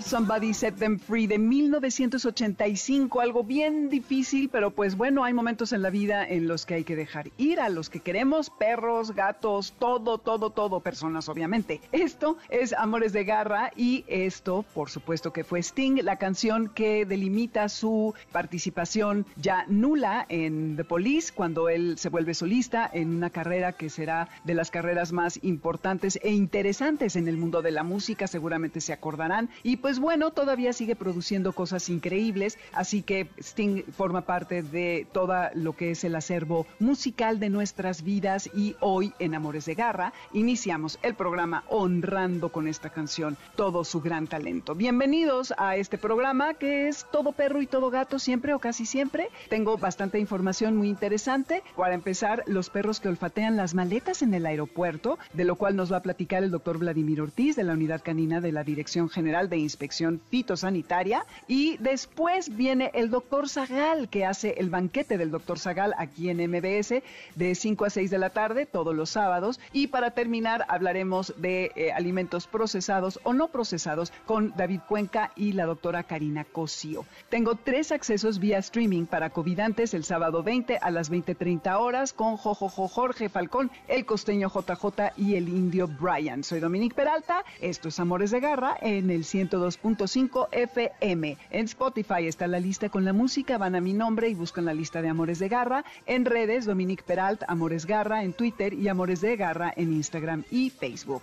Somebody Set Them Free de 1985, algo bien difícil, pero pues bueno, hay momentos en la vida en los que hay que dejar ir a los que queremos, perros, gatos, todo, todo, todo, personas obviamente. Esto es Amores de Garra y esto, por supuesto que fue Sting, la canción que delimita su participación ya nula en The Police cuando él se vuelve solista en una carrera que será de las carreras más importantes e interesantes en el mundo de la música, seguramente se acordarán y pues bueno, todavía sigue produciendo cosas increíbles, así que Sting forma parte de todo lo que es el acervo musical de nuestras vidas y hoy en Amores de Garra iniciamos el programa honrando con esta canción todo su gran talento. Bienvenidos a este programa que es todo perro y todo gato siempre o casi siempre. Tengo bastante información muy interesante. Para empezar, los perros que olfatean las maletas en el aeropuerto, de lo cual nos va a platicar el doctor Vladimir Ortiz de la Unidad Canina de la Dirección General de Inspección Fitosanitaria. Y después viene el doctor Zagal, que hace el banquete del doctor Zagal aquí en MBS de 5 a 6 de la tarde, todos los sábados. Y para terminar, hablaremos de eh, alimentos procesados o no procesados con David Cuenca y la doctora Karina Cosío. Tengo tres accesos vía streaming para covidantes el sábado 20 a las 20.30 horas con Jojojo Jorge Falcón, el costeño JJ y el indio Brian. Soy Dominique Peralta, esto es Amores de Garra en el 102.5 FM. En Spotify está la lista con la música, van a mi nombre y buscan la lista de Amores de Garra. En redes, Dominique Peralt, Amores Garra en Twitter y Amores de Garra en Instagram y Facebook.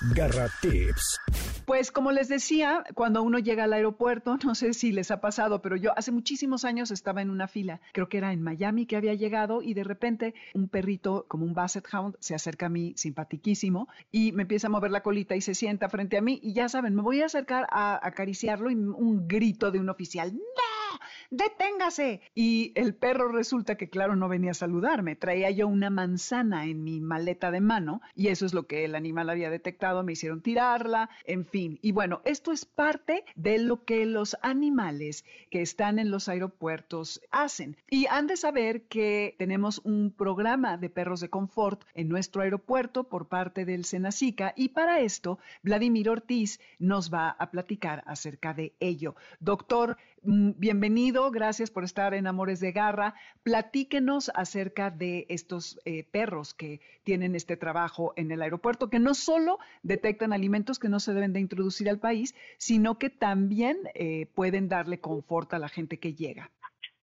Garra Tips. Pues como les decía, cuando uno llega al aeropuerto, no sé si les ha pasado, pero yo hace muchísimos años estaba en una fila, creo que era en Miami que había llegado y de repente un perrito como un Basset Hound se acerca a mí simpatiquísimo y me empieza a mover la colita y se sienta frente a mí y ya saben, me voy a acercar a acariciarlo y un grito de un oficial, ¡No! ¡Deténgase! Y el perro resulta que, claro, no venía a saludarme. Traía yo una manzana en mi maleta de mano y eso es lo que el animal había detectado. Me hicieron tirarla, en fin. Y bueno, esto es parte de lo que los animales que están en los aeropuertos hacen. Y han de saber que tenemos un programa de perros de confort en nuestro aeropuerto por parte del Senacica y para esto Vladimir Ortiz nos va a platicar acerca de ello. Doctor, bienvenido, gracias por estar en Amores de Garra. Platíquenos acerca de estos eh, perros que tienen este trabajo en el aeropuerto, que no solo detectan alimentos que no se deben de introducir al país, sino que también eh, pueden darle confort a la gente que llega.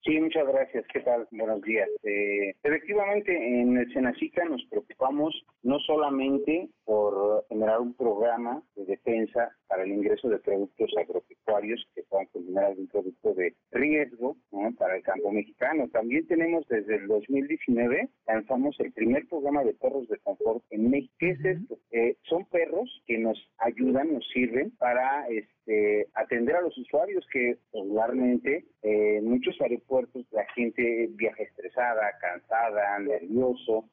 Sí, muchas gracias. ¿Qué tal? Buenos días. Eh, efectivamente, en el Senacica nos preocupamos no solamente por generar un programa de defensa para el ingreso de productos agropecuarios que puedan contener algún producto de riesgo para el campo mexicano. También tenemos desde el 2019, lanzamos el primer programa de perros de confort en México. ¿Qué es esto? Eh, son perros que nos ayudan, nos sirven para este, atender a los usuarios que regularmente eh, en muchos aeropuertos la gente viaja estresada, cansada, nervioso.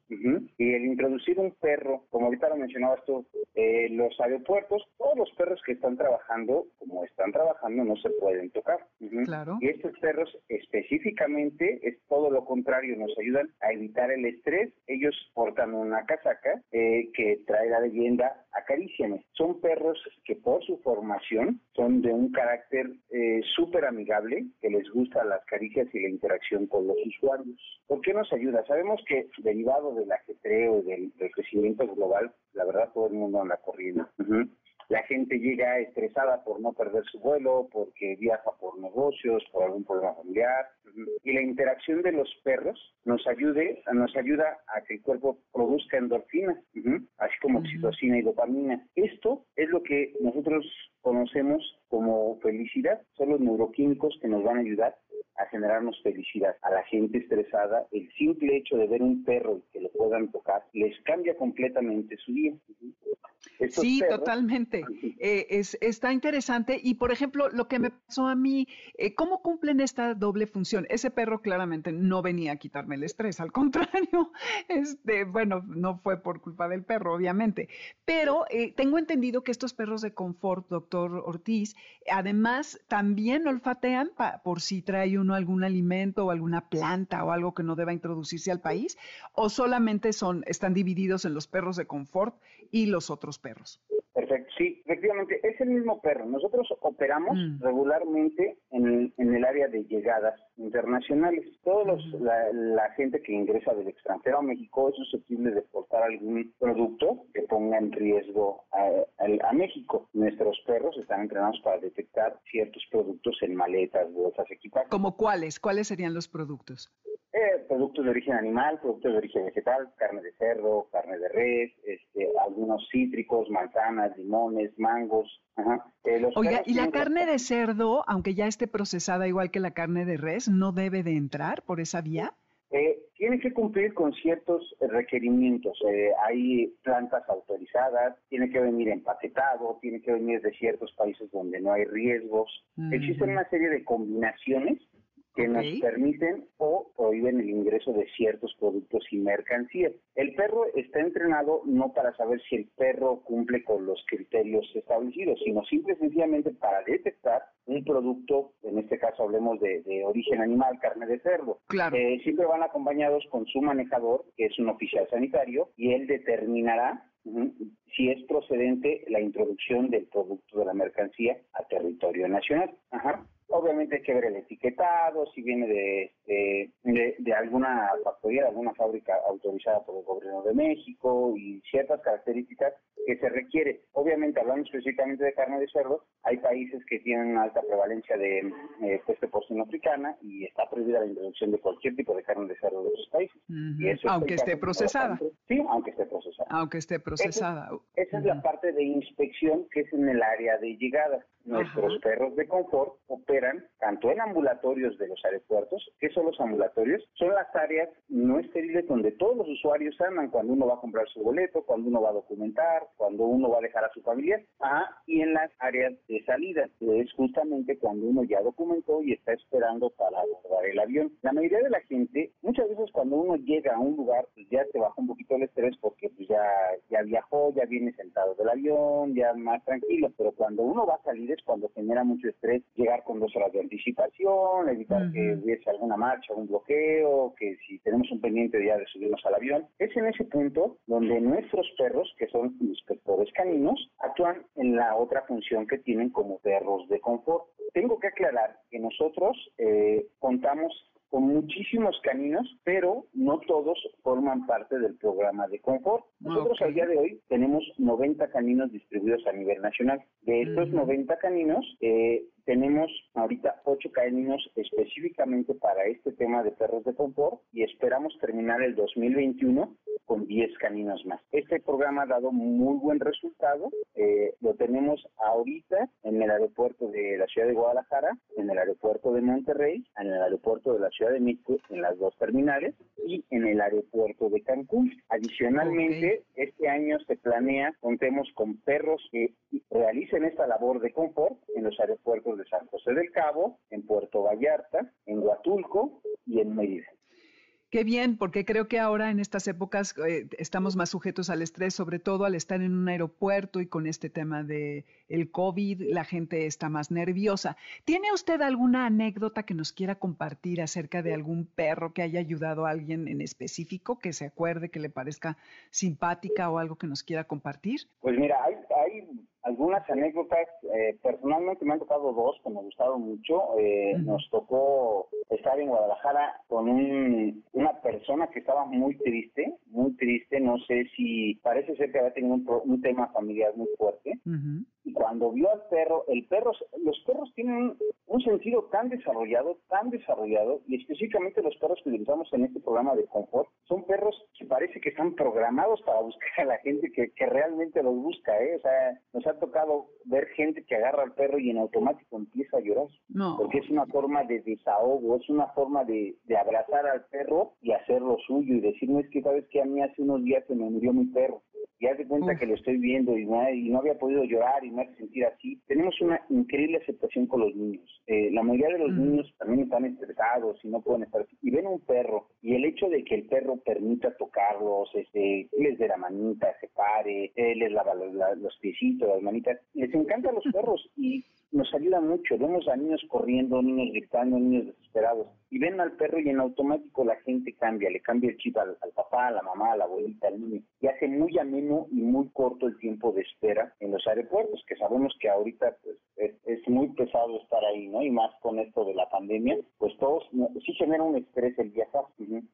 Y el introducir un perro, como ahorita lo mencionabas tú, eh, los aeropuertos, todos los perros que están trabajando, como están trabajando, no se pueden tocar. Claro. Y estos perros específicamente es todo lo contrario, nos ayudan a evitar el estrés. Ellos portan una casaca eh, que trae la leyenda acaríciame. Son perros que por su formación son de un carácter eh, súper amigable, que les gusta las caricias y la interacción con los usuarios. ¿Por qué nos ayuda? Sabemos que derivado del ajetreo y del crecimiento global, la verdad todo el mundo anda corriendo. La gente llega estresada por no perder su vuelo, porque viaja por negocios, por algún problema familiar. Y la interacción de los perros nos ayude, nos ayuda a que el cuerpo produzca endorfinas, así como oxitocina y dopamina. Esto es lo que nosotros conocemos como felicidad. Son los neuroquímicos que nos van a ayudar a generarnos felicidad. A la gente estresada, el simple hecho de ver un perro y que lo puedan tocar, les cambia completamente su día. Sí, totalmente. Eh, es, está interesante. Y, por ejemplo, lo que me pasó a mí, eh, ¿cómo cumplen esta doble función? Ese perro claramente no venía a quitarme el estrés, al contrario, este, bueno, no fue por culpa del perro, obviamente. Pero eh, tengo entendido que estos perros de confort, doctor Ortiz, además también olfatean por si trae uno algún alimento o alguna planta o algo que no deba introducirse al país, o solamente son, están divididos en los perros de confort y los otros perros. Perfecto, sí, efectivamente, es el mismo perro. Nosotros operamos mm. regularmente en, el área de llegadas internacionales. Todos los, la, gente que ingresa del extranjero a México es susceptible de exportar algún producto que ponga en riesgo a, México. Nuestros perros están entrenados para detectar ciertos productos en maletas, bolsas, equipajes. ¿Como cuáles? ¿Cuáles serían los productos? Eh, productos de origen animal, productos de origen vegetal, carne de cerdo, carne de res, este, algunos cítricos, manzanas, limones, mangos. Eh, Oiga, ¿y la carne de cerdo, aunque ya esté procesada igual que la carne de res, no debe de entrar por esa vía? Eh, tiene que cumplir con ciertos requerimientos. hay plantas autorizadas, tiene que venir empaquetado, tiene que venir de ciertos países donde no hay riesgos. Existen una serie de combinaciones que nos permiten o prohíben el ingreso de ciertos productos y mercancías. El perro está entrenado no para saber si el perro cumple con los criterios establecidos, sino simple y sencillamente para detectar un producto, en este caso hablemos de, origen animal, carne de cerdo. Claro. Eh, siempre van acompañados con su manejador, que es un oficial sanitario, y él determinará si es procedente la introducción del producto de la mercancía a territorio nacional. Ajá. Obviamente hay que ver el etiquetado, si viene de, de, de, alguna factoría, de alguna fábrica autorizada por el gobierno de México y ciertas características que se requiere. Obviamente, hablando específicamente de carne de cerdo, hay países que tienen una alta prevalencia de eh, peste porcino africana y está prohibida la introducción de cualquier tipo de carne de cerdo de esos países. aunque esté procesada. Sí, aunque esté procesada. Aunque esté procesada. Esa, es la parte de inspección que es en el área de llegada. Nuestros perros de confort operan tanto en ambulatorios de los aeropuertos, ¿qué son los ambulatorios? Son las áreas no estériles donde todos los usuarios andan cuando uno va a comprar su boleto, cuando uno va a documentar, cuando uno va a dejar a su familia, y en las áreas de salida, que es justamente cuando uno ya documentó y está esperando para abordar el avión. La mayoría de la gente, muchas veces cuando uno llega a un lugar, pues ya te baja un poquito el estrés porque pues ya, ya viajó, ya viene sentado del avión, ya más tranquilo, pero cuando uno va a salir es cuando genera mucho estrés llegar con dos horas de anticipación, evitar que hubiese alguna marcha, un bloqueo, que si tenemos un pendiente ya de subirnos al avión. Es en ese punto donde nuestros perros, que son inspectores caninos, actúan en la otra función que tienen como perros de confort. Tengo que aclarar que nosotros eh, contamos con muchísimos caninos, pero no todos forman parte del programa de confort. Nosotros al día de hoy tenemos 90 caninos distribuidos a nivel nacional. De estos 90 caninos, eh, tenemos ahorita 8 caninos específicamente para este tema de perros de confort y esperamos terminar el 2021 con 10 caninos más. Este programa ha dado muy buen resultado. Eh, lo tenemos ahorita en el aeropuerto de la ciudad de Guadalajara, en el aeropuerto de Monterrey, en el aeropuerto de la ciudad de México, en las dos terminales y en el aeropuerto de Cancún. Adicionalmente, este año se planea, contemos con perros que realicen esta labor de confort en los aeropuertos de San José del Cabo, en Puerto Vallarta, en Huatulco y en Mérida. Qué bien, porque creo que ahora en estas épocas eh, estamos más sujetos al estrés, sobre todo al estar en un aeropuerto y con este tema de el COVID, la gente está más nerviosa. ¿Tiene usted alguna anécdota que nos quiera compartir acerca de algún perro que haya ayudado a alguien en específico, que se acuerde, que le parezca simpática o algo que nos quiera compartir? Pues mira, hay, hay algunas anécdotas, eh, personalmente me han tocado dos que me gustaron mucho. Eh, nos tocó estar en Guadalajara con un, una persona que estaba muy triste, muy triste, no sé si parece ser que había tenido un, tema familiar muy fuerte. Cuando vio al perro, el perro, los perros tienen un sentido tan desarrollado, tan desarrollado, y específicamente los perros que utilizamos en este programa de confort, son perros que parece que están programados para buscar a la gente que, que realmente los busca, ¿eh? O sea, nos ha tocado ver gente que agarra al perro y en automático empieza a llorar. No. Porque es una forma de desahogo, es una forma de, de abrazar al perro y hacer lo suyo y decir, no es que sabes que a mí hace unos días se me murió mi perro y haz de cuenta que lo estoy viendo y no, y no había podido llorar y me hace sentir así. Tenemos una increíble aceptación con los niños. Eh, la mayoría de los niños también están estresados y no pueden estar y ven un perro y el hecho de que el perro permita tocarlos, este, les dé la manita, se pare, él les lava los, los piecitos, las manitas, les encantan los perros y nos ayuda mucho. Vemos a niños corriendo, niños gritando, niños desesperados. Y ven al perro y en automático la gente cambia, le cambia el chip al, papá, a la mamá, a la abuelita, al niño. Y hace muy ameno y muy corto el tiempo de espera en los aeropuertos, que sabemos que ahorita pues es, muy pesado estar ahí, ¿no? Y más con esto de la pandemia, pues todos sí genera un estrés el viajar.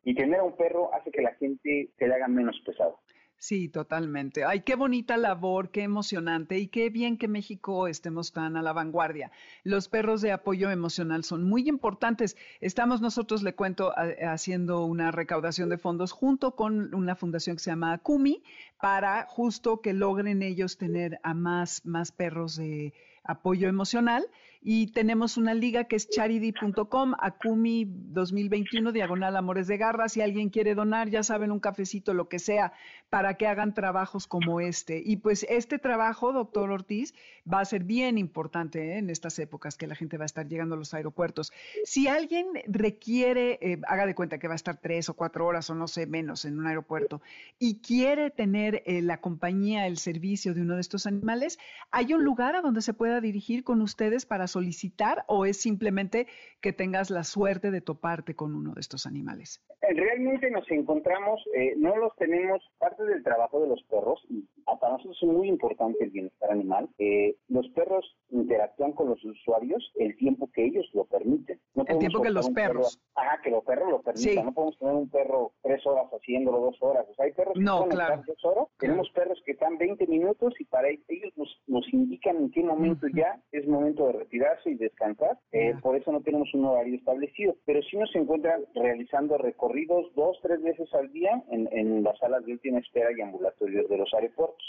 Y tener a un perro hace que la gente se le haga menos pesado. Sí, totalmente. Ay, qué bonita labor, qué emocionante y qué bien que México estemos tan a la vanguardia. Los perros de apoyo emocional son muy importantes. Estamos nosotros, le cuento, haciendo una recaudación de fondos junto con una fundación que se llama Akumi para justo que logren ellos tener a más, más perros de apoyo emocional y tenemos una liga que es charity.com, Akumi 2021, diagonal Amores de Garra. Si alguien quiere donar, ya saben, un cafecito, lo que sea, para que hagan trabajos como este. Y pues este trabajo, doctor Ortiz, va a ser bien importante ¿eh? en estas épocas que la gente va a estar llegando a los aeropuertos. Si alguien requiere, eh, haga de cuenta que va a estar tres o cuatro horas o no sé, menos en un aeropuerto, y quiere tener eh, la compañía, el servicio de uno de estos animales, ¿hay un lugar a donde se pueda dirigir con ustedes para solicitar o es simplemente que tengas la suerte de toparte con uno de estos animales? Realmente nos encontramos, eh, no los tenemos, parte del trabajo de los perros, y para nosotros es muy importante el bienestar animal, eh, los perros interactúan con los usuarios el tiempo que ellos lo permiten. el tiempo que los perros. ajá, que los perros lo permitan. No podemos tener un perro tres horas haciéndolo, dos horas. O sea, hay perros que no, claro. dos horas. Tenemos perros que están 20 minutos y para ellos nos, nos indican en qué momento ya es momento de retirarse y descansar. Eh, por eso no tenemos un horario establecido. Pero sí nos encuentran realizando recorridos dos, tres veces al día en, en las salas de última espera y ambulatorios de los aeropuertos.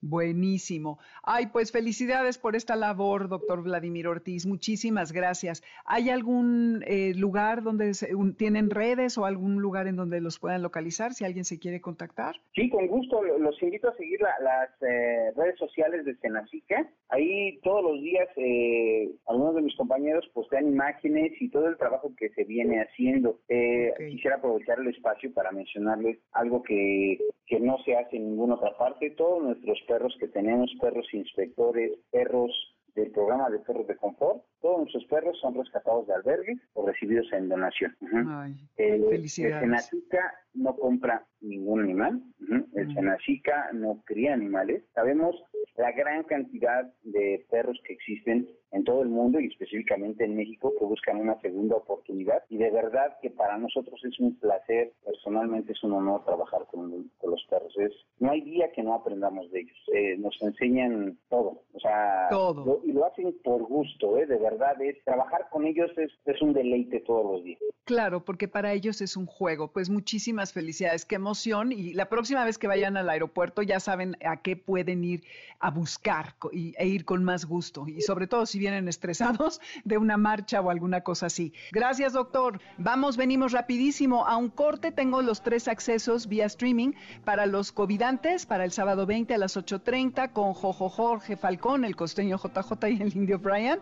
Buenísimo. Ay, pues felicidades por esta labor, doctor Vladimir Ortiz. Muchísimas gracias. ¿Hay algún eh, lugar donde tienen redes o algún lugar en donde los puedan localizar si alguien se quiere contactar? Sí, con gusto. Los invito a seguir las eh, redes sociales de Senacica. Ahí todos los días eh, algunos de mis compañeros postean imágenes y todo el trabajo que se viene haciendo. Quisiera aprovechar el espacio para mencionarles algo que, que no se hace en ninguna otra parte. Todos nuestros perros que tenemos, perros inspectores, perros del programa de perros de confort. Todos nuestros perros son rescatados de albergues o recibidos en donación. Ay, felicidades. El Senacica no compra ningún animal, el Senacica no cría animales. Sabemos la gran cantidad de perros que existen en todo el mundo y específicamente en México que buscan una segunda oportunidad y de verdad que para nosotros es un placer, personalmente es un honor trabajar con, los perros. Es, no hay día que no aprendamos de ellos, eh, nos enseñan todo, o sea, todo. y lo hacen por gusto, ¿eh? de verdad es trabajar con ellos es, un deleite todos los días. Claro, porque para ellos es un juego. Pues muchísimas felicidades, qué emoción y la próxima vez que vayan al aeropuerto ya saben a qué pueden ir a buscar y, e ir con más gusto y sobre todo si vienen estresados de una marcha o alguna cosa así. Gracias, doctor. Vamos, venimos rapidísimo. A un corte tengo los tres accesos vía streaming para los covidantes para el sábado 20 a las 8.30 con Jojo Jorge Falcón, el costeño JJ y el indio Brian.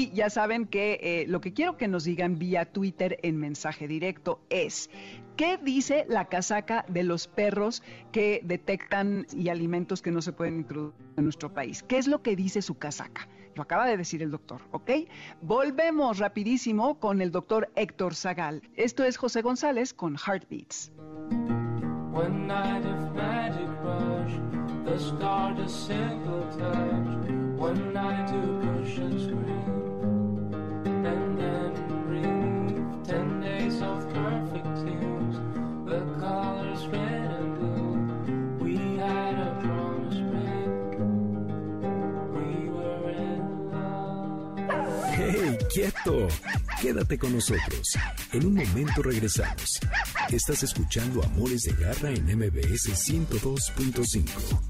Y ya saben que eh, lo que quiero que nos digan vía Twitter en mensaje directo es, ¿qué dice la casaca de los perros que detectan y alimentos que no se pueden introducir en nuestro país? ¿Qué es lo que dice su casaca? Lo acaba de decir el doctor, ¿ok? Volvemos rapidísimo con el doctor Héctor Zagal. Esto es José González con Heartbeats. One night of magic the. One night and scream, quieto! Quédate con nosotros. En un momento regresamos. Estás escuchando Amores de Garra en MBS 102.5.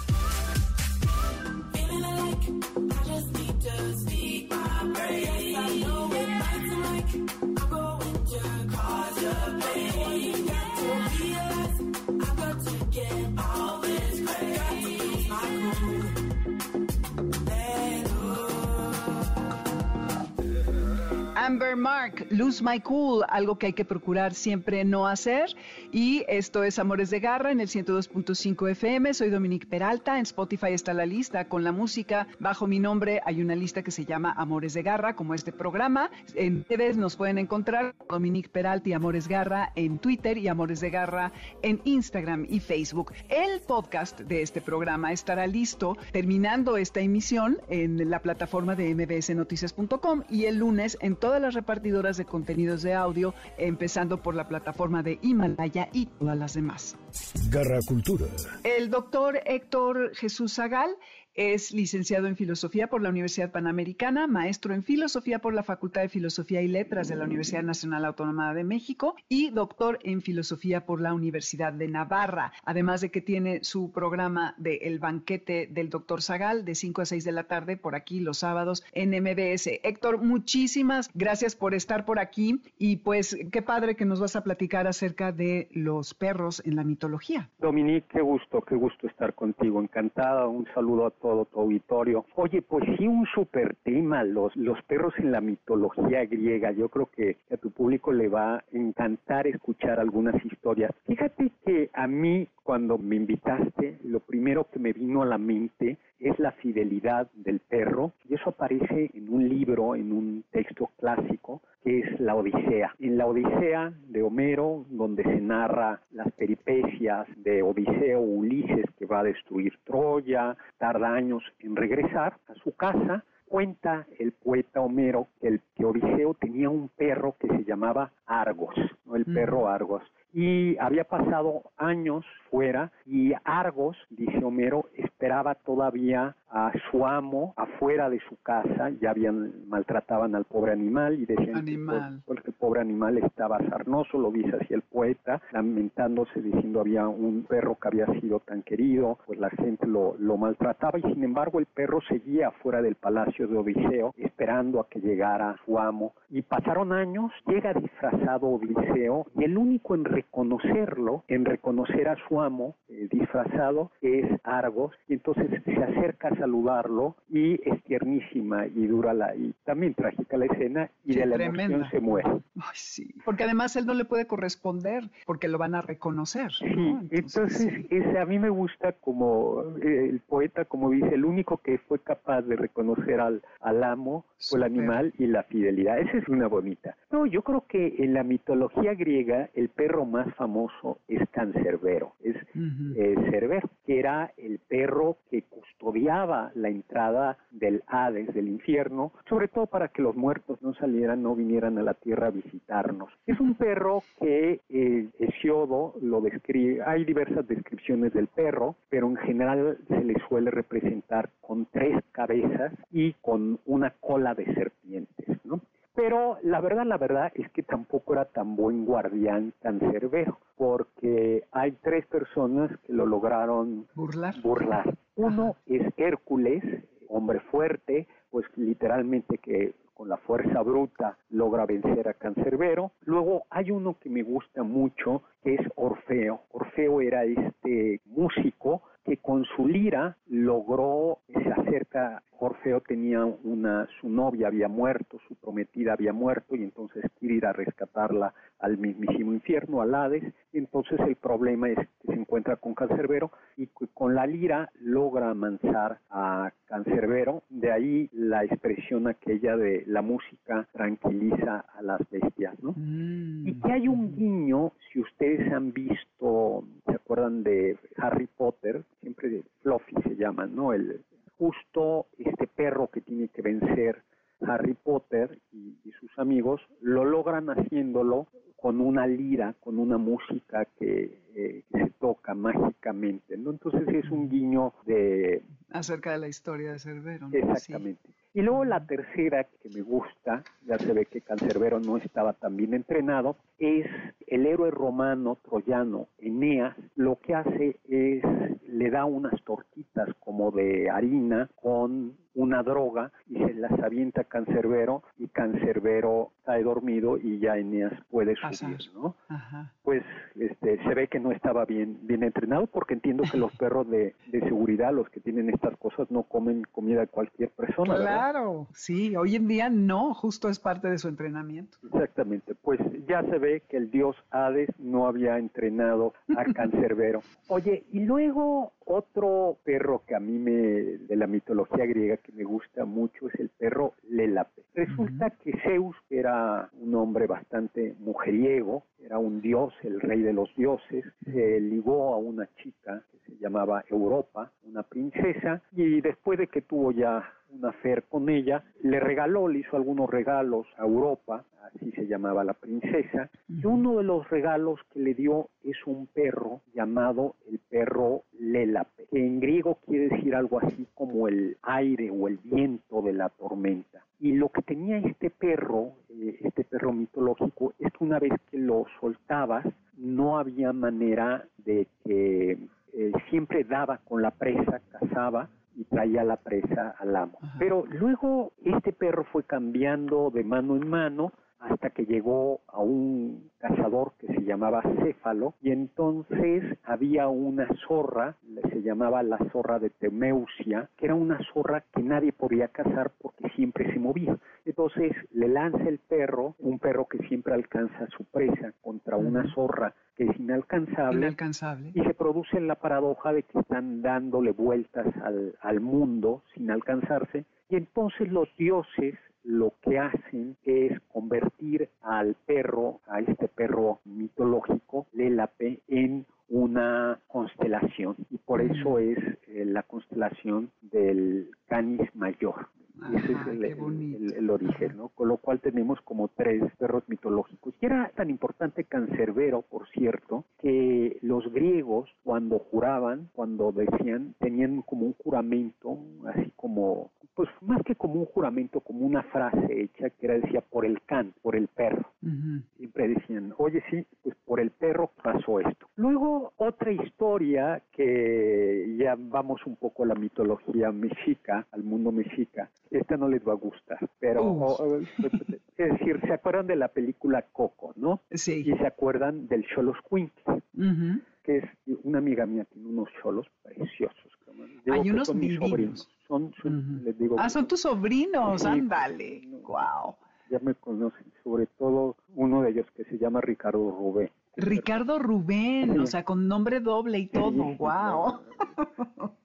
Mark, Lose My Cool, algo que hay que procurar siempre no hacer. Y esto es Amores de Garra en el 102.5 FM. Soy Dominique Peralta. En Spotify está la lista con la música. Bajo mi nombre hay una lista que se llama Amores de Garra, como este programa. En redes nos pueden encontrar Dominique Peralta y Amores Garra en Twitter y Amores de Garra en Instagram y Facebook. El podcast de este programa estará listo terminando esta emisión en la plataforma de mbsnoticias.com y el lunes en todas las repartidoras de contenidos de audio, empezando por la plataforma de Himalaya y todas las demás. Garra Cultura. El doctor Héctor Jesús Zagal es licenciado en Filosofía por la Universidad Panamericana, maestro en Filosofía por la Facultad de Filosofía y Letras de la Universidad Nacional Autónoma de México y doctor en Filosofía por la Universidad de Navarra. Además de que tiene su programa de El Banquete del Doctor Zagal de 5 a 6 de la tarde por aquí los sábados en MBS. Héctor, muchísimas gracias por estar por aquí y pues qué padre que nos vas a platicar acerca de los perros en la mitología. Dominique, qué gusto, qué gusto estar contigo. Encantada. Un saludo a todo tu auditorio. Oye, pues sí, un super tema, los, los perros en la mitología griega. Yo creo que a tu público le va a encantar escuchar algunas historias. Fíjate que a mí, cuando me invitaste, lo primero que me vino a la mente es la fidelidad del perro y eso aparece en un libro, en un texto clásico que es la Odisea. En la Odisea de Homero, donde se narra las peripecias de Odiseo Ulises que va a destruir Troya, tarda años en regresar a su casa, cuenta el poeta Homero que, el, que Odiseo tenía un perro que se llamaba Argos, ¿no? el perro Argos. Y había pasado años fuera y Argos, dice Homero, esperaba todavía a su amo afuera de su casa, ya habían maltrataban al pobre animal y decían que pues, el pobre animal estaba sarnoso, lo dice así el poeta, lamentándose diciendo había un perro que había sido tan querido, pues la gente lo, lo maltrataba. Y sin embargo el perro seguía afuera del palacio de Odiseo esperando a que llegara su amo. Y pasaron años, llega disfrazado Odiseo y el único en reconocerlo, en reconocer a su amo eh, disfrazado, es Argos, y entonces se acerca a saludarlo y es tiernísima y dura la, y también trágica la escena y de la emoción se muere. Ay, sí, porque además él no le puede corresponder porque lo van a reconocer. Sí, entonces, a mí me gusta como eh, el poeta, como dice, el único que fue capaz de reconocer al, al amo fue el animal y la fidelidad. Esa es una bonita. No, yo creo que en la mitología griega el perro más famoso es Cancerbero, es eh, Cerbero, que era el perro que custodiaba la entrada del Hades, del infierno, sobre todo para que los muertos no salieran, no vinieran a la tierra a visitarnos. Es un perro que eh, Hesiodo lo describe, hay diversas descripciones del perro, pero en general se le suele representar con tres cabezas y con una cola de serpientes, ¿no? Pero la verdad, la verdad es que tampoco era tan buen guardián, tan cervero, porque hay tres personas que lo lograron burlar. burlar. Uno es Hércules, hombre fuerte, pues literalmente que con la fuerza bruta logra vencer a Cancerbero. Luego hay uno que me gusta mucho, que es Orfeo. Orfeo era este músico que con su lira logró, se acerca, Orfeo tenía una, su novia había muerto, su prometida había muerto y entonces quiere ir a rescatarla al mismísimo infierno, al Hades, y entonces el problema es que se encuentra con Cancerbero y con la lira logra amansar a Cancerbero, de ahí la expresión aquella de la música tranquiliza a las bestias, ¿no? Mm. Y que hay un guiño, si ustedes han visto, ¿se acuerdan de Harry Potter? Siempre Fluffy se llama, ¿no? El, justo este perro que tiene que vencer Harry Potter y, sus amigos lo logran haciéndolo con una lira, con una música que, eh, se toca mágicamente, ¿no? Entonces es un guiño de... Acerca de la historia de Cerbero. Exactamente. Y luego la tercera que me gusta, ya se ve que Cancerbero no estaba tan bien entrenado, es el héroe romano troyano Eneas, lo que hace es le da unas tortitas como de harina con una droga y se las avienta Cancerbero y Cancerbero cae dormido y ya Eneas puede subir, ¿no? Pues este, se ve que no estaba bien, bien entrenado porque entiendo que los perros de, seguridad, los que tienen estas cosas, no comen comida de cualquier persona. Claro, sí, hoy en día no, justo es parte de su entrenamiento. Exactamente, pues ya se ve que el dios Hades no había entrenado a Cancerbero. Oye, y luego otro perro que a mí me, de la mitología griega que me gusta mucho es el perro Lélape. Resulta que Zeus era un hombre bastante mujeriego, era un dios, el rey de los dioses, se ligó a una chica que se llamaba Europa, una princesa, y después de que tuvo ya una fer con ella, le regaló, le hizo algunos regalos a Europa, así se llamaba la princesa, y uno de los regalos que le dio es un perro llamado el perro Lélape, que en griego quiere decir algo así como el aire o el viento de la tormenta. Y lo que tenía este perro, eh, este perro mitológico, es que una vez que lo soltabas, no había manera de que eh, siempre daba con la presa, cazaba, y traía la presa al amo. Pero luego este perro fue cambiando de mano en mano hasta que llegó a un cazador que se llamaba Céfalo y entonces había una zorra, se llamaba la zorra de Temeusia, que era una zorra que nadie podía cazar porque siempre se movía. Entonces le lanza el perro, un perro que siempre alcanza su presa contra una zorra que es inalcanzable, inalcanzable, y se produce la paradoja de que están dándole vueltas al, al mundo sin alcanzarse y entonces los dioses lo que hacen es convertir al perro, a este perro mitológico, Lélape, en una constelación y por eso es eh, la constelación del Canis Mayor. Ese es el, origen, ¿no? Con lo cual tenemos como tres perros mitológicos. Y era tan importante Cancerbero, por cierto, que los griegos cuando juraban, cuando decían, tenían como un juramento, así como, como un juramento, como una frase hecha que era decía por el can, por el perro. Siempre decían, oye sí, pues por el perro pasó esto. Luego otra historia que ya vamos un poco a la mitología mexica, al mundo mexica, esta no les va a gustar, pero es decir, se acuerdan de la película Coco, ¿no? Sí. Y se acuerdan del Cholos Quincy, que es una amiga mía tiene unos cholos preciosos. Hay unos Son, les digo, ah, son tus sobrinos, ándale. wow. Ya me conocen, sobre todo uno de ellos que se llama Ricardo Rubén. Ricardo Rubén, o sea, con nombre doble y todo, wow.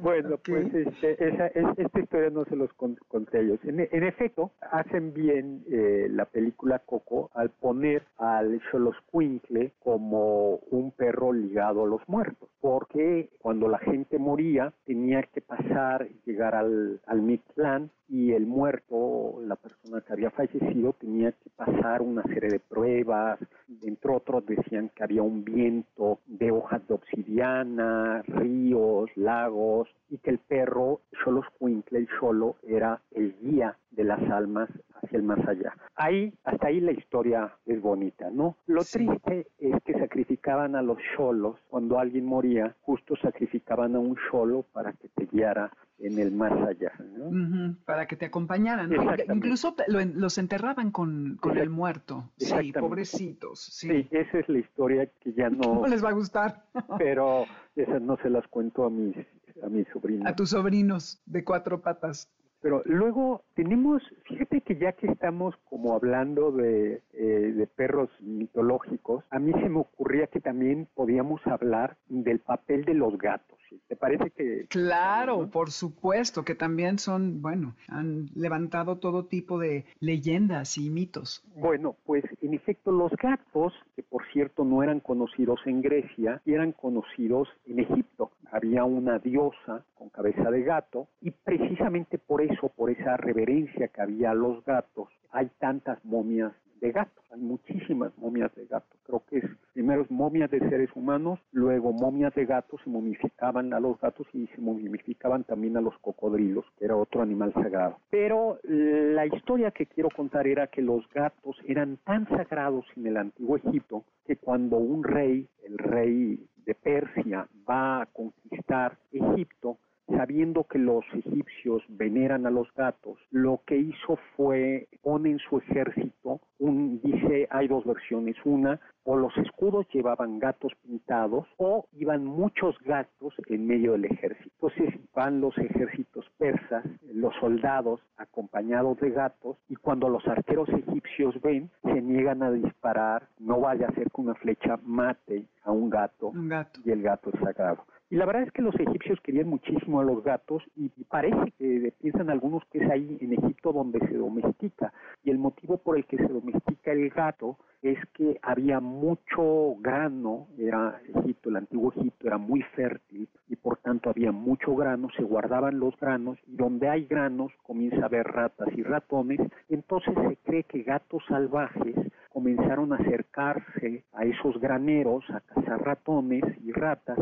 Bueno, pues este, esa, esta historia no se los conté ellos. En, efecto, hacen bien eh, la película Coco al poner al Xoloscuincle como un perro ligado a los muertos, porque cuando la gente moría tenía que pasar, llegar al, al Mictlán y el muerto, la persona que había fallecido, tenía que pasar una serie de pruebas, entre otros decían que había un viento de hojas de obsidiana, ríos, lagos, y que el perro Xoloscuincle, el Xolo, era el guía de las almas hacia el más allá. Ahí, hasta ahí la historia es bonita, ¿no? Lo triste es que sacrificaban a los cholos, cuando alguien moría, justo sacrificaban a un cholo para que te guiara en el más allá. ¿no? para que te acompañaran. Incluso los enterraban con, el muerto. Sí, pobrecitos. Sí. esa es la historia que ya no... No les va a gustar. pero esas no se las cuento a mis, a mis sobrinos. A tus sobrinos de cuatro patas. Pero luego tenemos, fíjate que ya que estamos como hablando de, eh, de, perros mitológicos, a mí se me ocurría que también podíamos hablar del papel de los gatos. ¿Te parece que...? Claro, por supuesto, que también son, bueno, han levantado todo tipo de leyendas y mitos. Bueno, pues en efecto los gatos, que por cierto no eran conocidos en Grecia, eran conocidos en Egipto. Había una diosa con cabeza de gato y precisamente por eso, por esa reverencia que había a los gatos, hay tantas momias de gatos. Hay muchísimas momias de gatos. Creo que es primero momias de seres humanos, luego momias de gatos, se momificaban a los gatos y se momificaban también a los cocodrilos, que era otro animal sagrado. Pero la historia que quiero contar era que los gatos eran tan sagrados en el antiguo Egipto que cuando un rey, el rey de Persia, va a conquistar Egipto, sabiendo que los egipcios veneran a los gatos, lo que hizo fue pone en su ejército un, dice, hay dos versiones, una, o los escudos llevaban gatos pintados o iban muchos gatos en medio del ejército. Entonces van los ejércitos persas, los soldados acompañados de gatos y cuando los arqueros egipcios ven, se niegan a disparar, no vaya a ser que una flecha mate a un gato, un gato. y el gato es sagrado. Y la verdad es que los egipcios querían muchísimo a los gatos y parece que piensan algunos que es ahí en Egipto donde se domestica. Y el motivo por el que se domestica el gato es que había mucho grano, era Egipto, el antiguo Egipto era muy fértil y por tanto había mucho grano, se guardaban los granos y donde hay granos comienza a haber ratas y ratones, entonces se cree que gatos salvajes comenzaron a acercarse a esos graneros a cazar ratones y ratas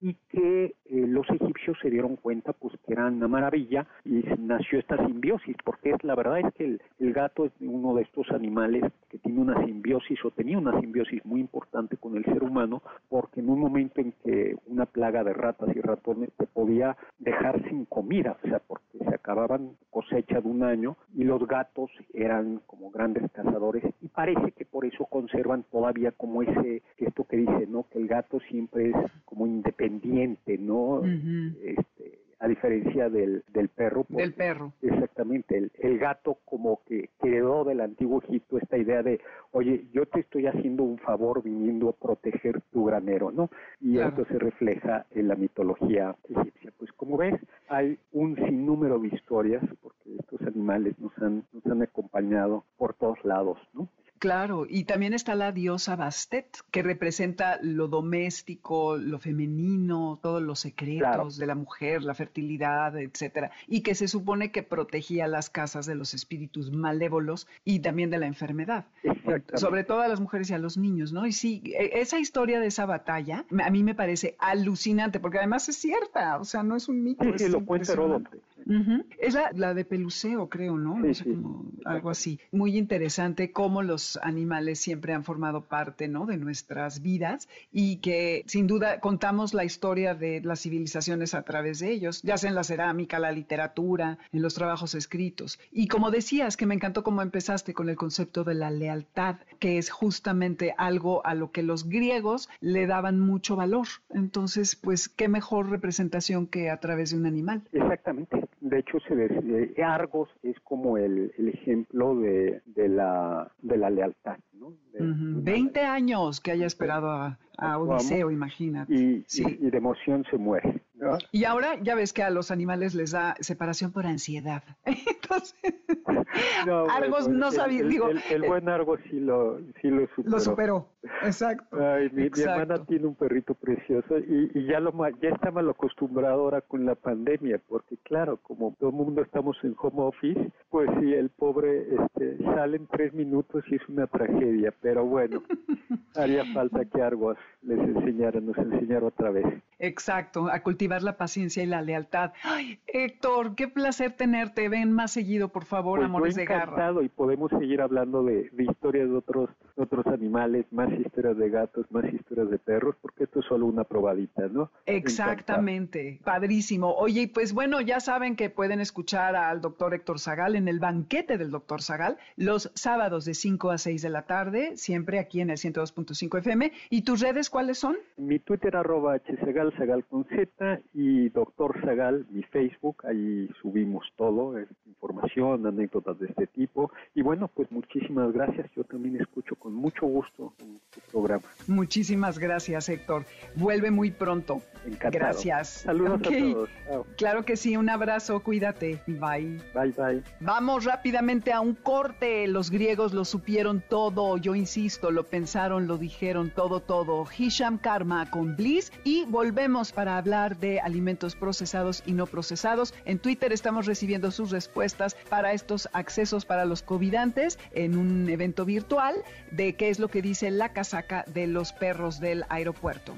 y que eh, los egipcios se dieron cuenta pues que eran una maravilla y nació esta simbiosis, porque es la verdad es que el, gato es uno de estos animales que tiene una simbiosis o tenía una simbiosis muy importante con el ser humano, porque en un momento en que una plaga de ratas y ratones te podía dejar sin comida, o sea, porque se acababan cosecha de un año y los gatos eran como grandes cazadores y parece que por eso conservan todavía como ese, esto que dice, ¿no? Que el gato siempre es como independiente, ¿no? este, a diferencia del, del perro. del perro. Exactamente, el, el, gato como que quedó del antiguo Egipto esta idea de, oye, yo te estoy haciendo un favor viniendo a proteger tu granero, ¿no? Y esto se refleja en la mitología egipcia. Pues como ves, hay un sinnúmero de historias, porque estos animales nos han, nos han acompañado por todos lados, ¿no? Claro, y también está la diosa Bastet, que representa lo doméstico, lo femenino, todos los secretos de la mujer, la fertilidad, etcétera, y que se supone que protegía las casas de los espíritus malévolos y también de la enfermedad, sobre todo a las mujeres y a los niños, ¿no? Y sí, e, esa historia de esa batalla a mí me parece alucinante, porque además es cierta, o sea, no es un mito. Sí, lo cuenta Es la, de Peluseo, creo, ¿no? algo así. Muy interesante cómo los animales siempre han formado parte, ¿no? De nuestras vidas y que sin duda contamos la historia de las civilizaciones a través de ellos, ya sea en la cerámica, la literatura, en los trabajos escritos. Y como decías, que me encantó cómo empezaste con el concepto de la lealtad, que es justamente algo a lo que los griegos le daban mucho valor. Entonces, pues, qué mejor representación que a través de un animal. Exactamente. De hecho, se eh, Argos es como el, ejemplo de, la, de la lealtad. ¿no? 20 años que haya esperado a, a Odiseo, imagínate. Y, y, de emoción se muere. Y ahora ya ves que a los animales les da separación por ansiedad. Entonces, Argos no sabía, el, digo... El, buen Argos sí lo, sí lo superó. Lo superó, exacto. Ay, mi, hermana tiene un perrito precioso y, y, ya, lo, ya está mal acostumbrado ahora con la pandemia, porque claro, como todo el mundo estamos en home office, pues sí, el pobre este, sale en tres minutos y es una tragedia, pero bueno, haría falta que Argos les enseñara, nos enseñara otra vez. Exacto, a cultivar la paciencia y la lealtad. Ay, Héctor, qué placer tenerte. Ven más seguido, por favor, pues Amores de Garra. Y podemos seguir hablando de, historias de otros, otros animales, más historias de gatos, más historias de perros, porque esto es solo una probadita, ¿no? Exactamente, padrísimo. Oye, pues bueno, ya saben que pueden escuchar al doctor Héctor Zagal en el banquete del doctor Zagal los sábados de 5 a 6 de la tarde, siempre aquí en el 102.5 FM. ¿Y tus redes cuáles son? Mi Twitter arroba hzagal Zagal con Z y Doctor Zagal, mi Facebook, ahí subimos todo, información, anécdotas de este tipo. Y bueno, pues muchísimas gracias, yo también escucho con con mucho gusto en tu programa. Muchísimas gracias, Héctor. Vuelve muy pronto. Encantado. Gracias. Saludos a todos. Claro que sí, un abrazo, cuídate. Bye. Bye, bye. Vamos rápidamente a un corte. Los griegos lo supieron todo, yo insisto, lo pensaron, lo dijeron todo, todo. Hisham Karma con Bliss y volvemos para hablar de alimentos procesados y no procesados. En Twitter estamos recibiendo sus respuestas para estos accesos para los covidantes en un evento virtual de qué es lo que dice la casaca de los perros del aeropuerto.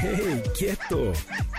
¡Hey, quieto!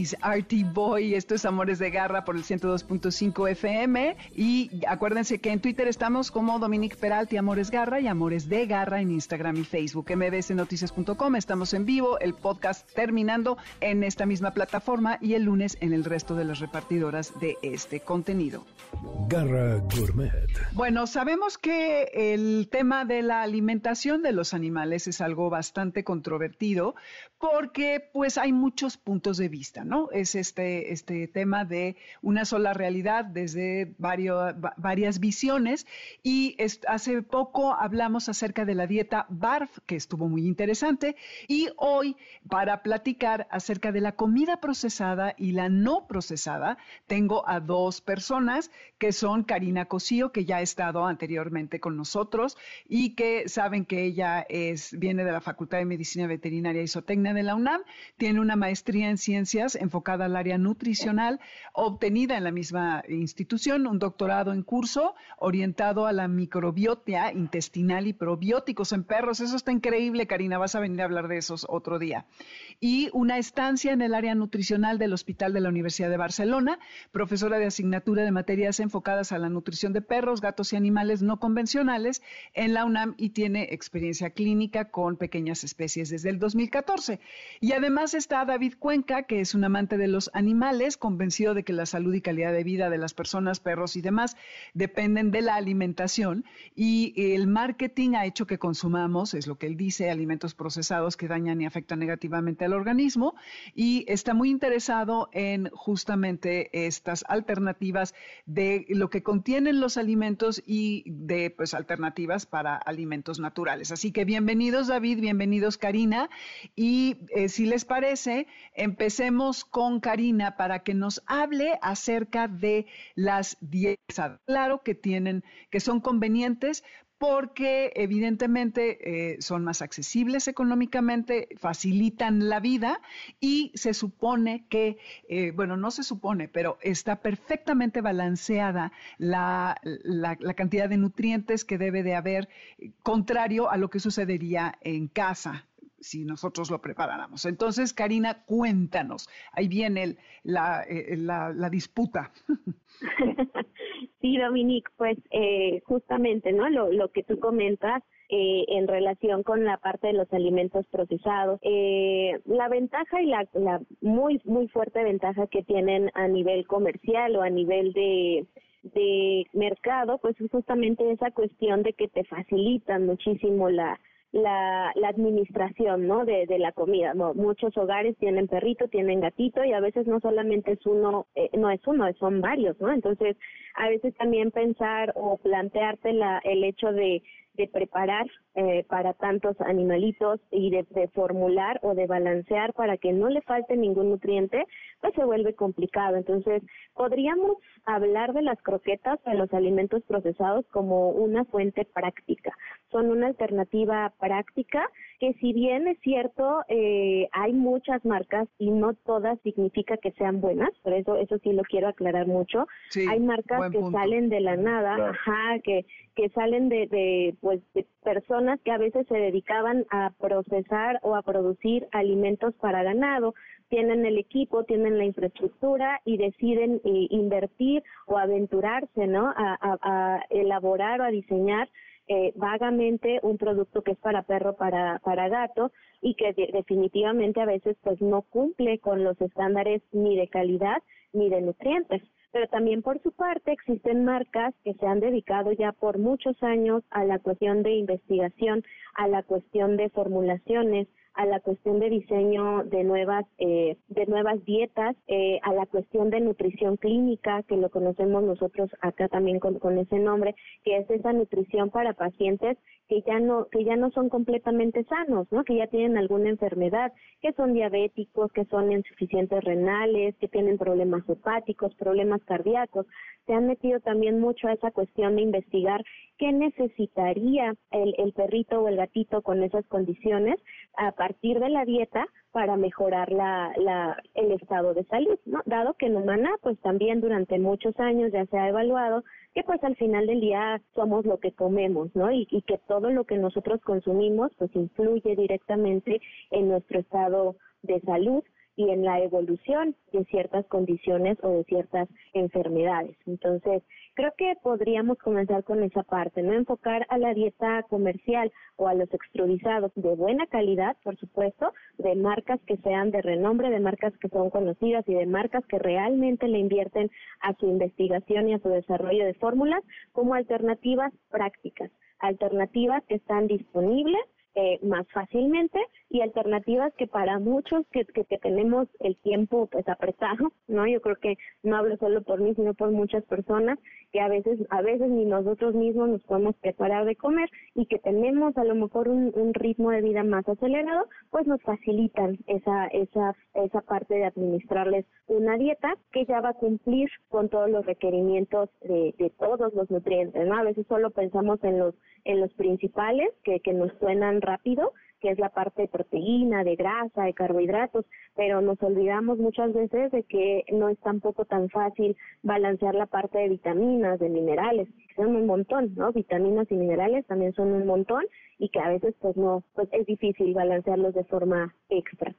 RT Boy, esto es Amores de Garra por el 102.5 FM y acuérdense que en Twitter estamos como Dominique Peralti, Amores Garra y Amores de Garra en Instagram y Facebook, mbsnoticias.com, estamos en vivo, el podcast terminando en esta misma plataforma y el lunes en el resto de las repartidoras de este contenido. Garra Gourmet. Bueno, sabemos que el tema de la alimentación de los animales es algo bastante controvertido porque pues hay muchos puntos de vista, ¿no? Es este, este tema de una sola realidad desde varias visiones. Y hace poco hablamos acerca de la dieta BARF, que estuvo muy interesante, y hoy para platicar acerca de la comida procesada y la no procesada, tengo a dos personas que son Karina Cosío, que ya ha estado anteriormente con nosotros y que saben que ella es, viene de la Facultad de Medicina Veterinaria y Zootecnia de la UNAM, tiene una maestría en ciencias enfocada al área nutricional, obtenida en la misma institución, un doctorado en curso orientado a la microbiota intestinal y probióticos en perros. Eso está increíble, Karina, vas a venir a hablar de esos otro día. Y una estancia en el área nutricional del Hospital de la Universidad de Barcelona, profesora de asignatura de materias enfocadas a la nutrición de perros, gatos y animales no convencionales en la UNAM y tiene experiencia clínica con pequeñas especies desde el 2014. Y además está David Cuenca, que es un amante de los animales, convencido de que la salud y calidad de vida de las personas, perros y demás dependen de la alimentación y el marketing ha hecho que consumamos, es lo que él dice, alimentos procesados que dañan y afectan negativamente organismo y está muy interesado en justamente estas alternativas de lo que contienen los alimentos y de pues alternativas para alimentos naturales. Así que bienvenidos David, bienvenidos Karina y eh, si les parece, empecemos con Karina para que nos hable acerca de las dietas. Claro que tienen, que son convenientes porque evidentemente eh, son más accesibles económicamente, facilitan la vida y se supone que, eh, bueno, no se supone, pero está perfectamente balanceada la, la, cantidad de nutrientes que debe de haber, contrario a lo que sucedería en casa si nosotros lo preparáramos. Entonces, Karina, cuéntanos. Ahí viene la, eh, la, la, disputa. Sí, Dominique, pues eh, justamente, ¿no? Lo, lo que tú comentas eh, en relación con la parte de los alimentos procesados. Eh, la ventaja y la, la muy, muy fuerte ventaja que tienen a nivel comercial o a nivel de, de mercado, pues es justamente esa cuestión de que te facilitan muchísimo la, la, la administración, ¿no? De, de la comida. muchos hogares tienen perrito, tienen gatito y a veces no solamente es uno, eh, no es uno, son varios, ¿no? Entonces, a veces también pensar o plantearte la, el hecho de de preparar eh, para tantos animalitos y de, formular o de balancear para que no le falte ningún nutriente, pues se vuelve complicado. Entonces, podríamos hablar de las croquetas de los alimentos procesados como una fuente práctica. Son una alternativa práctica que si bien es cierto, eh, hay muchas marcas y no todas significa que sean buenas, por eso eso sí lo quiero aclarar mucho. hay marcas que salen de la nada, ajá, que que salen de, de pues de personas que a veces se dedicaban a procesar o a producir alimentos para ganado, tienen el equipo, tienen la infraestructura y deciden eh, invertir o aventurarse, ¿no? A, a, elaborar o a diseñar eh, vagamente un producto que es para perro, para, para gato y que definitivamente a veces pues no cumple con los estándares ni de calidad ni de nutrientes. Pero también por su parte existen marcas que se han dedicado ya por muchos años a la cuestión de investigación, a la cuestión de formulaciones, a la cuestión de diseño de nuevas eh, de nuevas dietas, eh, a la cuestión de nutrición clínica que lo conocemos nosotros acá también con, con, ese nombre, que es esa nutrición para pacientes que ya no que ya no son completamente sanos, ¿no? Que ya tienen alguna enfermedad, que son diabéticos, que son insuficientes renales, que tienen problemas hepáticos, problemas cardíacos. Se han metido también mucho a esa cuestión de investigar qué necesitaría el, el perrito o el gatito con esas condiciones a partir de la dieta para mejorar la, la, el estado de salud, ¿no? Dado que en humana, pues también durante muchos años ya se ha evaluado que pues al final del día somos lo que comemos, ¿no? Y, y que todo lo que nosotros consumimos pues influye directamente en nuestro estado de salud y en la evolución de ciertas condiciones o de ciertas enfermedades. Entonces, creo que podríamos comenzar con esa parte, no enfocar a la dieta comercial o a los extrudizados de buena calidad, por supuesto, de marcas que sean de renombre, de marcas que son conocidas y de marcas que realmente le invierten a su investigación y a su desarrollo de fórmulas como alternativas prácticas, alternativas que están disponibles eh, más fácilmente y alternativas que para muchos que, que, tenemos el tiempo pues apretado, ¿no? Yo creo que no hablo solo por mí, sino por muchas personas que a veces, a veces ni nosotros mismos nos podemos preparar de comer y que tenemos a lo mejor un, un ritmo de vida más acelerado, pues nos facilitan esa, esa, esa parte de administrarles una dieta que ya va a cumplir con todos los requerimientos de, de todos los nutrientes, ¿no? A veces solo pensamos en los, en los principales que, que nos suenan rápido, que es la parte de proteína, de grasa, de carbohidratos, pero nos olvidamos muchas veces de que no es tampoco tan fácil balancear la parte de vitaminas, de minerales, que son un montón, ¿no? Vitaminas y minerales también son un montón y que a veces pues no, pues es difícil balancearlos de forma extra.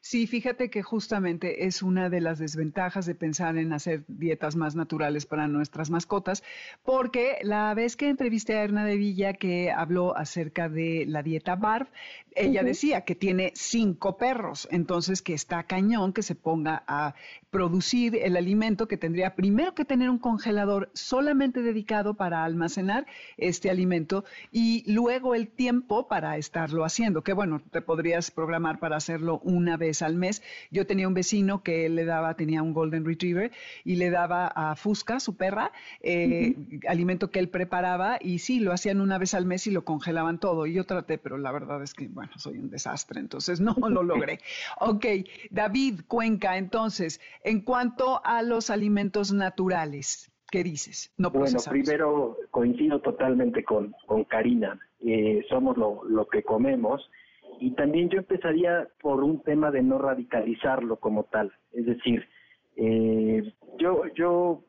Sí, fíjate que justamente es una de las desventajas de pensar en hacer dietas más naturales para nuestras mascotas, porque la vez que entrevisté a Erna de Villa que habló acerca de la dieta BARF, ella decía que tiene cinco perros, entonces que está cañón que se ponga a producir el alimento que tendría primero que tener un congelador solamente dedicado para almacenar este alimento y luego el tiempo para estarlo haciendo, que bueno, te podrías programar para hacerlo una vez al mes. Yo tenía un vecino que él le daba, tenía un Golden Retriever y le daba a Fusca, su perra, eh, alimento que él preparaba y sí, lo hacían una vez al mes y lo congelaban todo. Y yo traté, pero la verdad es que, bueno, soy un desastre, entonces no lo logré. ok, David Cuenca, entonces, en cuanto a los alimentos naturales, ¿qué dices? No bueno, primero coincido totalmente con, con Karina. Eh, somos lo, lo que comemos y también yo empezaría por un tema de no radicalizarlo como tal. Es decir, eh, yo, yo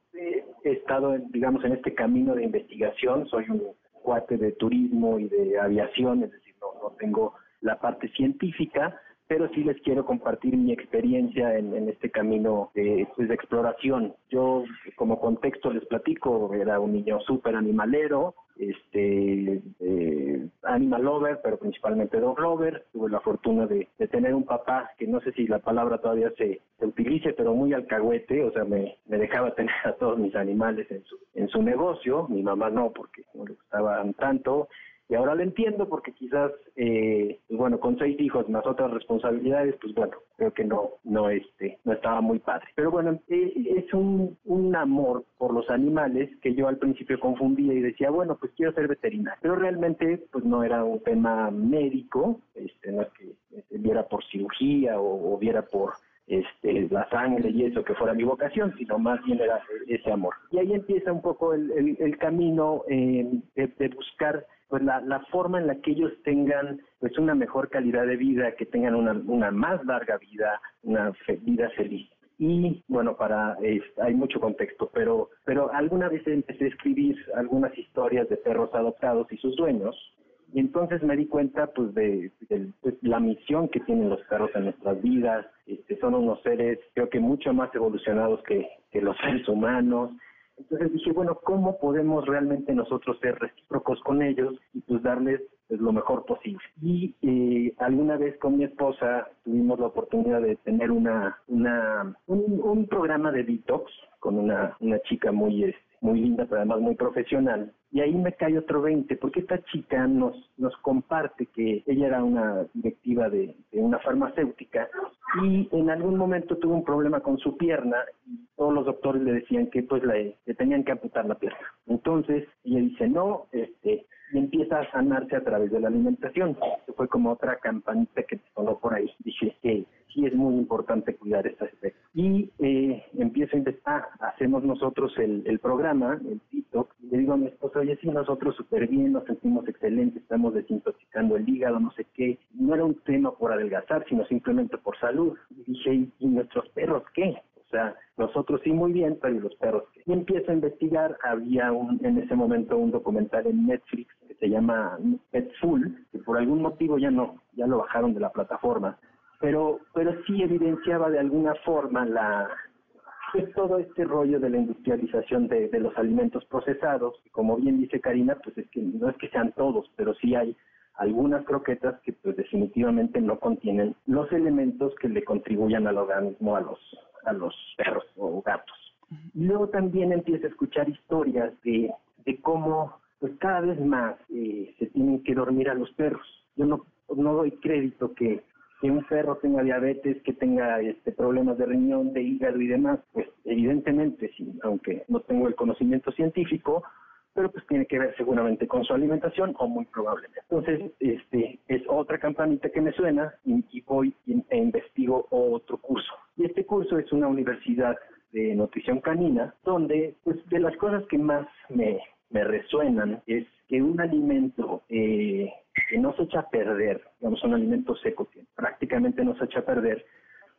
he estado, digamos, en este camino de investigación, soy un cuate de turismo y de aviación, es decir, no, no tengo la parte científica, pero sí les quiero compartir mi experiencia en, este camino de, pues, de, exploración. Yo, como contexto, les platico, era un niño súper animalero, este eh, animal lover, pero principalmente dog lover. Tuve la fortuna de, tener un papá que no sé si la palabra todavía se, utilice, pero muy alcahuete, o sea, me, me, dejaba tener a todos mis animales en su, en su negocio. Mi mamá no, porque no le gustaban tanto Y ahora lo entiendo porque quizás, eh, pues bueno, con seis hijos más otras responsabilidades, pues bueno, creo que no, no, este, no estaba muy padre. Pero bueno, eh, es un, un amor por los animales que yo al principio confundía y decía, bueno, pues quiero ser veterinario. Pero realmente, pues no era un tema médico, este, no es que viera por cirugía o, viera por este, la sangre y eso que fuera mi vocación, sino más bien era ese amor. Y ahí empieza un poco el, el, camino eh, de, buscar pues la, la, forma en la que ellos tengan pues una mejor calidad de vida, que tengan una, una más larga vida, una vida feliz. Y bueno, para hay mucho contexto, pero pero alguna vez empecé a escribir algunas historias de perros adoptados y sus dueños y entonces me di cuenta pues de, pues, la misión que tienen los perros en nuestras vidas. Este, son unos seres creo que mucho más evolucionados que, los seres humanos. Entonces dije, bueno, ¿cómo podemos realmente nosotros ser recíprocos con ellos y pues darles pues, lo mejor posible? Y eh, alguna vez con mi esposa tuvimos la oportunidad de tener una, una un, un programa de detox con una, una chica muy este, muy linda, pero además muy profesional. Y ahí me cae otro 20, porque esta chica nos, nos comparte que ella era una directiva de, una farmacéutica y en algún momento tuvo un problema con su pierna y todos los doctores le decían que pues le, tenían que amputar la pierna. Entonces ella dice, no, este, y empieza a sanarse a través de la alimentación. Fue como otra campanita que sonó por ahí. Dije que sí es muy importante cuidar este aspecto. Y eh, empiezo a investigar, hacemos nosotros el, el programa, el TikTok, le digo a mi esposa, oye, sí, nosotros súper bien, nos sentimos excelentes, estamos desintoxicando el hígado, no sé qué. No era un tema por adelgazar, sino simplemente por salud. Y dije, ¿y nuestros perros qué? O sea, nosotros sí muy bien, pero ¿y los perros qué? Y empiezo a investigar, había un, en ese momento un documental en Netflix que se llama Full, que por algún motivo ya no, ya lo bajaron de la plataforma pero, pero sí evidenciaba de alguna forma la, pues todo este rollo de la industrialización de, de, los alimentos procesados, como bien dice Karina, pues es que no es que sean todos, pero sí hay algunas croquetas que pues definitivamente no contienen los elementos que le contribuyan al organismo a los, a los perros o gatos. Luego también empieza a escuchar historias de, de cómo pues cada vez más eh, se tienen que dormir a los perros. Yo no, no doy crédito que que un perro tenga diabetes, que tenga este, problemas de riñón, de hígado y demás, pues evidentemente sí, aunque no tengo el conocimiento científico, pero pues tiene que ver seguramente con su alimentación o muy probablemente. Entonces, este es otra campanita que me suena y, voy e investigo otro curso. Y este curso es una universidad de nutrición canina, donde pues de las cosas que más me, me resuenan es que un alimento eh, que no se echa a perder, digamos un alimento seco que prácticamente no se echa a perder,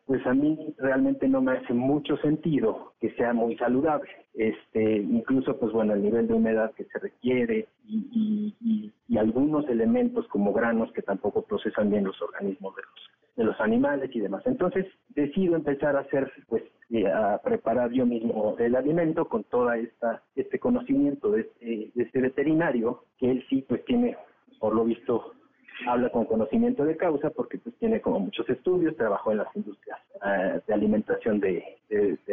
pues a mí realmente no me hace mucho sentido que sea muy saludable. Este, incluso, pues bueno, el nivel de humedad que se requiere y, y, algunos elementos como granos que tampoco procesan bien los organismos de los, de los animales y demás. Entonces, decido empezar a hacer, pues, eh, a preparar yo mismo el alimento con toda esta este conocimiento de este, de este veterinario que él sí pues tiene por lo visto habla con conocimiento de causa porque pues tiene como muchos estudios, trabajó en las industrias eh, de alimentación de,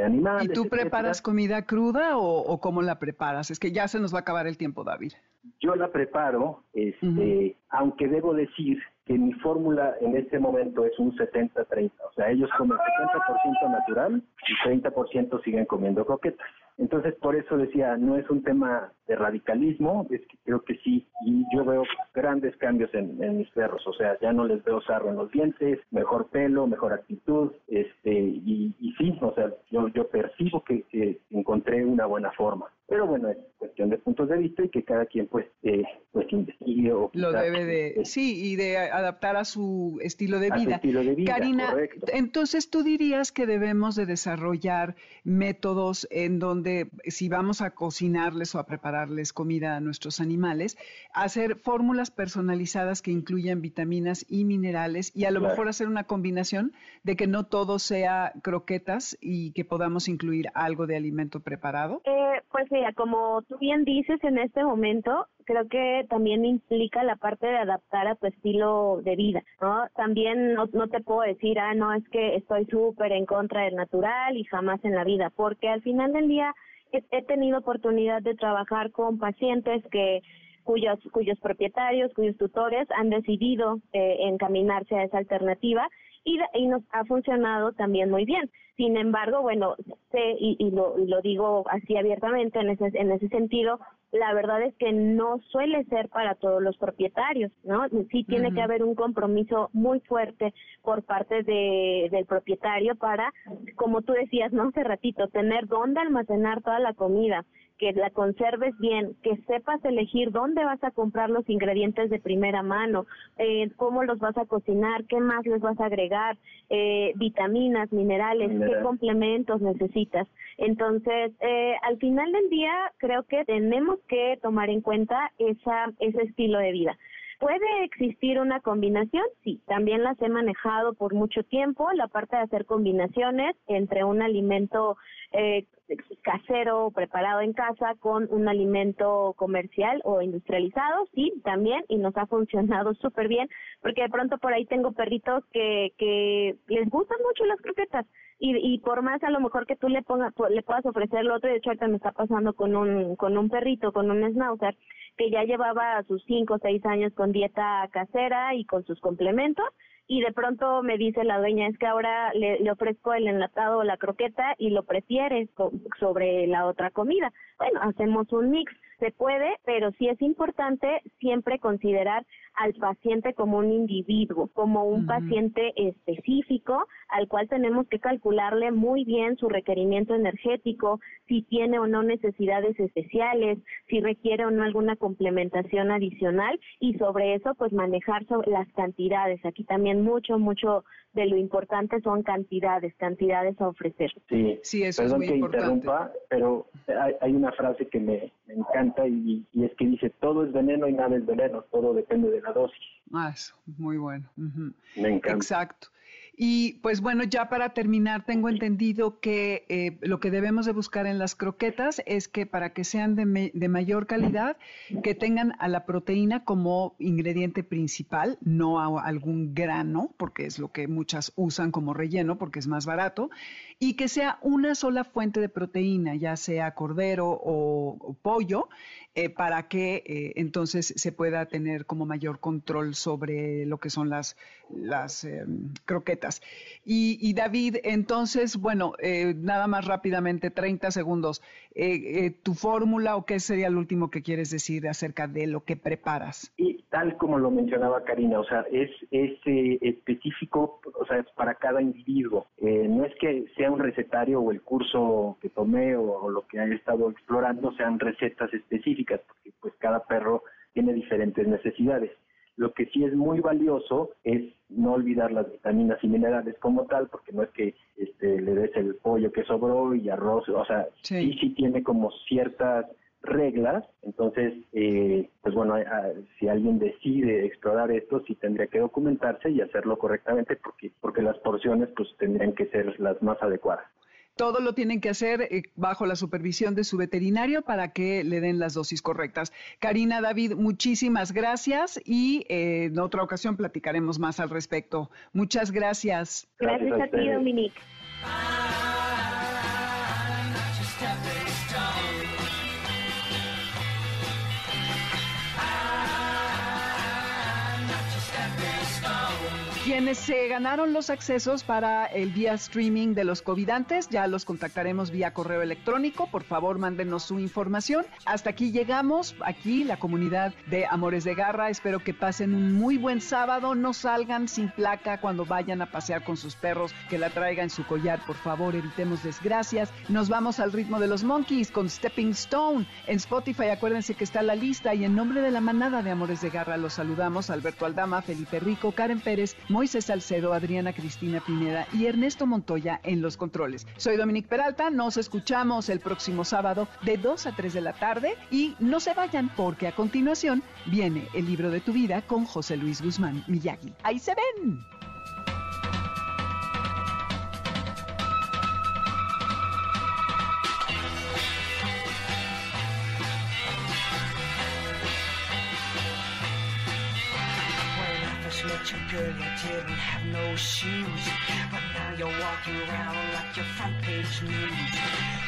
animales. ¿Y tú preparas comida cruda o, cómo la preparas? Es que ya se nos va a acabar el tiempo, David. Yo la preparo, este, aunque debo decir que mi fórmula en este momento es un 70-30. O sea, ellos comen 70% natural y 30% siguen comiendo croquetas. Entonces, por eso decía, no es un tema de radicalismo, es que creo que sí, y yo veo grandes cambios en, mis perros, o sea, ya no les veo sarro en los dientes, mejor pelo, mejor actitud, este, y, y sí, o sea, yo, yo percibo que, encontré una buena forma. Pero bueno, es cuestión de puntos de vista y que cada quien pues, eh, pues investigue o... Lo debe de, sí, y de adaptar a su estilo de vida. Estilo de vida Karina, entonces tú dirías que debemos de desarrollar métodos en donde si vamos a cocinarles o a prepararles comida a nuestros animales, hacer fórmulas personalizadas que incluyan vitaminas y minerales y a lo mejor hacer una combinación de que no todo sea croquetas y que podamos incluir algo de alimento preparado. Eh, pues mira, como tú bien dices en este momento, creo que también implica la parte de adaptar a tu estilo de vida, ¿no? También no, no te puedo decir, ah, no, es que estoy súper en contra del natural y jamás en la vida, porque al final del día he, tenido oportunidad de trabajar con pacientes que cuyos, cuyos propietarios, cuyos tutores han decidido eh, encaminarse a esa alternativa y, y, nos ha funcionado también muy bien. Sin embargo, bueno, sé y, y, lo, lo, digo así abiertamente en ese, en ese sentido, la verdad es que no suele ser para todos los propietarios, ¿no? Sí tiene que haber un compromiso muy fuerte por parte de, del propietario para, como tú decías, ¿no? Hace ratito, tener dónde almacenar toda la comida, que la conserves bien, que sepas elegir dónde vas a comprar los ingredientes de primera mano, eh, cómo los vas a cocinar, qué más les vas a agregar, eh, vitaminas, minerales, qué complementos necesitas. Entonces, eh, al final del día, creo que tenemos que tomar en cuenta esa, ese estilo de vida. ¿Puede existir una combinación? Sí, también las he manejado por mucho tiempo, la parte de hacer combinaciones entre un alimento eh, casero preparado en casa con un alimento comercial o industrializado, sí, también, y nos ha funcionado súper bien, porque de pronto por ahí tengo perritos que, que les gustan mucho las croquetas, y, y por más a lo mejor que tú le pongas, le puedas ofrecer lo otro, de hecho ahorita me está pasando con un, con un perrito, con un schnauzer, que ya llevaba sus cinco o seis años con dieta casera y con sus complementos, y de pronto me dice la dueña, es que ahora le, le ofrezco el enlatado o la croqueta y lo prefieres sobre la otra comida. Bueno, hacemos un mix se puede, pero sí es importante siempre considerar al paciente como un individuo, como un paciente específico al cual tenemos que calcularle muy bien su requerimiento energético, si tiene o no necesidades especiales, si requiere o no alguna complementación adicional y sobre eso pues manejar las cantidades. Aquí también mucho, mucho de lo importante son cantidades, cantidades a ofrecer. Sí, sí eso es muy que interrumpa, pero hay, una frase que me, encanta y, es que dice, todo es veneno y nada es veneno, todo depende de la dosis. Ah, eso, muy bueno. Me encanta. Exacto. Y pues bueno, ya para terminar, tengo entendido que eh, lo que debemos de buscar en las croquetas es que para que sean de, de, mayor calidad, que tengan a la proteína como ingrediente principal, no a algún grano, porque es lo que muchas usan como relleno, porque es más barato, y que sea una sola fuente de proteína, ya sea cordero o, pollo, eh, para que eh, entonces se pueda tener como mayor control sobre lo que son las, las em, croquetas. Y, David, entonces, bueno, eh, nada más rápidamente, 30 segundos, ¿tu fórmula o qué sería lo último que quieres decir acerca de lo que preparas? Y tal como lo mencionaba Karina, o sea, es, es específico, o sea, es para cada individuo. no es que sea un recetario o el curso que tomé o, lo que he estado explorando sean recetas específicas, porque pues cada perro tiene diferentes necesidades. Lo que sí es muy valioso es no olvidar las vitaminas y minerales como tal, porque no es que este, le des el pollo que sobró y arroz, o sea, sí, sí, tiene como ciertas reglas, entonces, eh, pues bueno, si alguien decide explorar esto, sí tendría que documentarse y hacerlo correctamente porque, porque las porciones pues tendrían que ser las más adecuadas. Todo lo tienen que hacer eh, bajo la supervisión de su veterinario para que le den las dosis correctas. Karina, David, muchísimas gracias y eh, en otra ocasión platicaremos más al respecto. Muchas gracias. Gracias, a ti, Dominique. Quienes se ganaron los accesos para el vía streaming de los covidantes, ya los contactaremos vía correo electrónico. Por favor, mándenos su información. Hasta aquí llegamos, aquí la comunidad de Amores de Garra. Espero que pasen un muy buen sábado. No salgan sin placa cuando vayan a pasear con sus perros, que la traigan su collar. Por favor, evitemos desgracias. Nos vamos al ritmo de los Monkeys con Stepping Stone. En Spotify, acuérdense que está la lista y en nombre de la manada de Amores de Garra los saludamos Alberto Aldama, Felipe Rico, Karen Pérez, Moisés Salcedo, Adriana Cristina Pineda y Ernesto Montoya en los controles. Soy Dominique Peralta, nos escuchamos el próximo sábado de 2 a 3 de la tarde y no se vayan porque a continuación viene el libro de tu vida con José Luis Guzmán Miyagi. Ahí se ven. Girl, you didn't have no shoes, but now you're walking around like your front page news.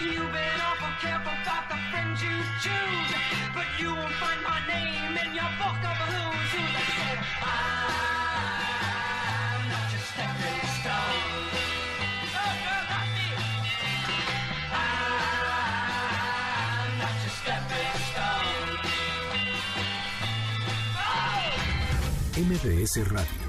You've been awful careful about the friends you choose, but you won't find my name in your book of who's who. Said, I'm not your stepping stone. No, girl, not me. I'm not your stepping stone. Oh! MBS Radio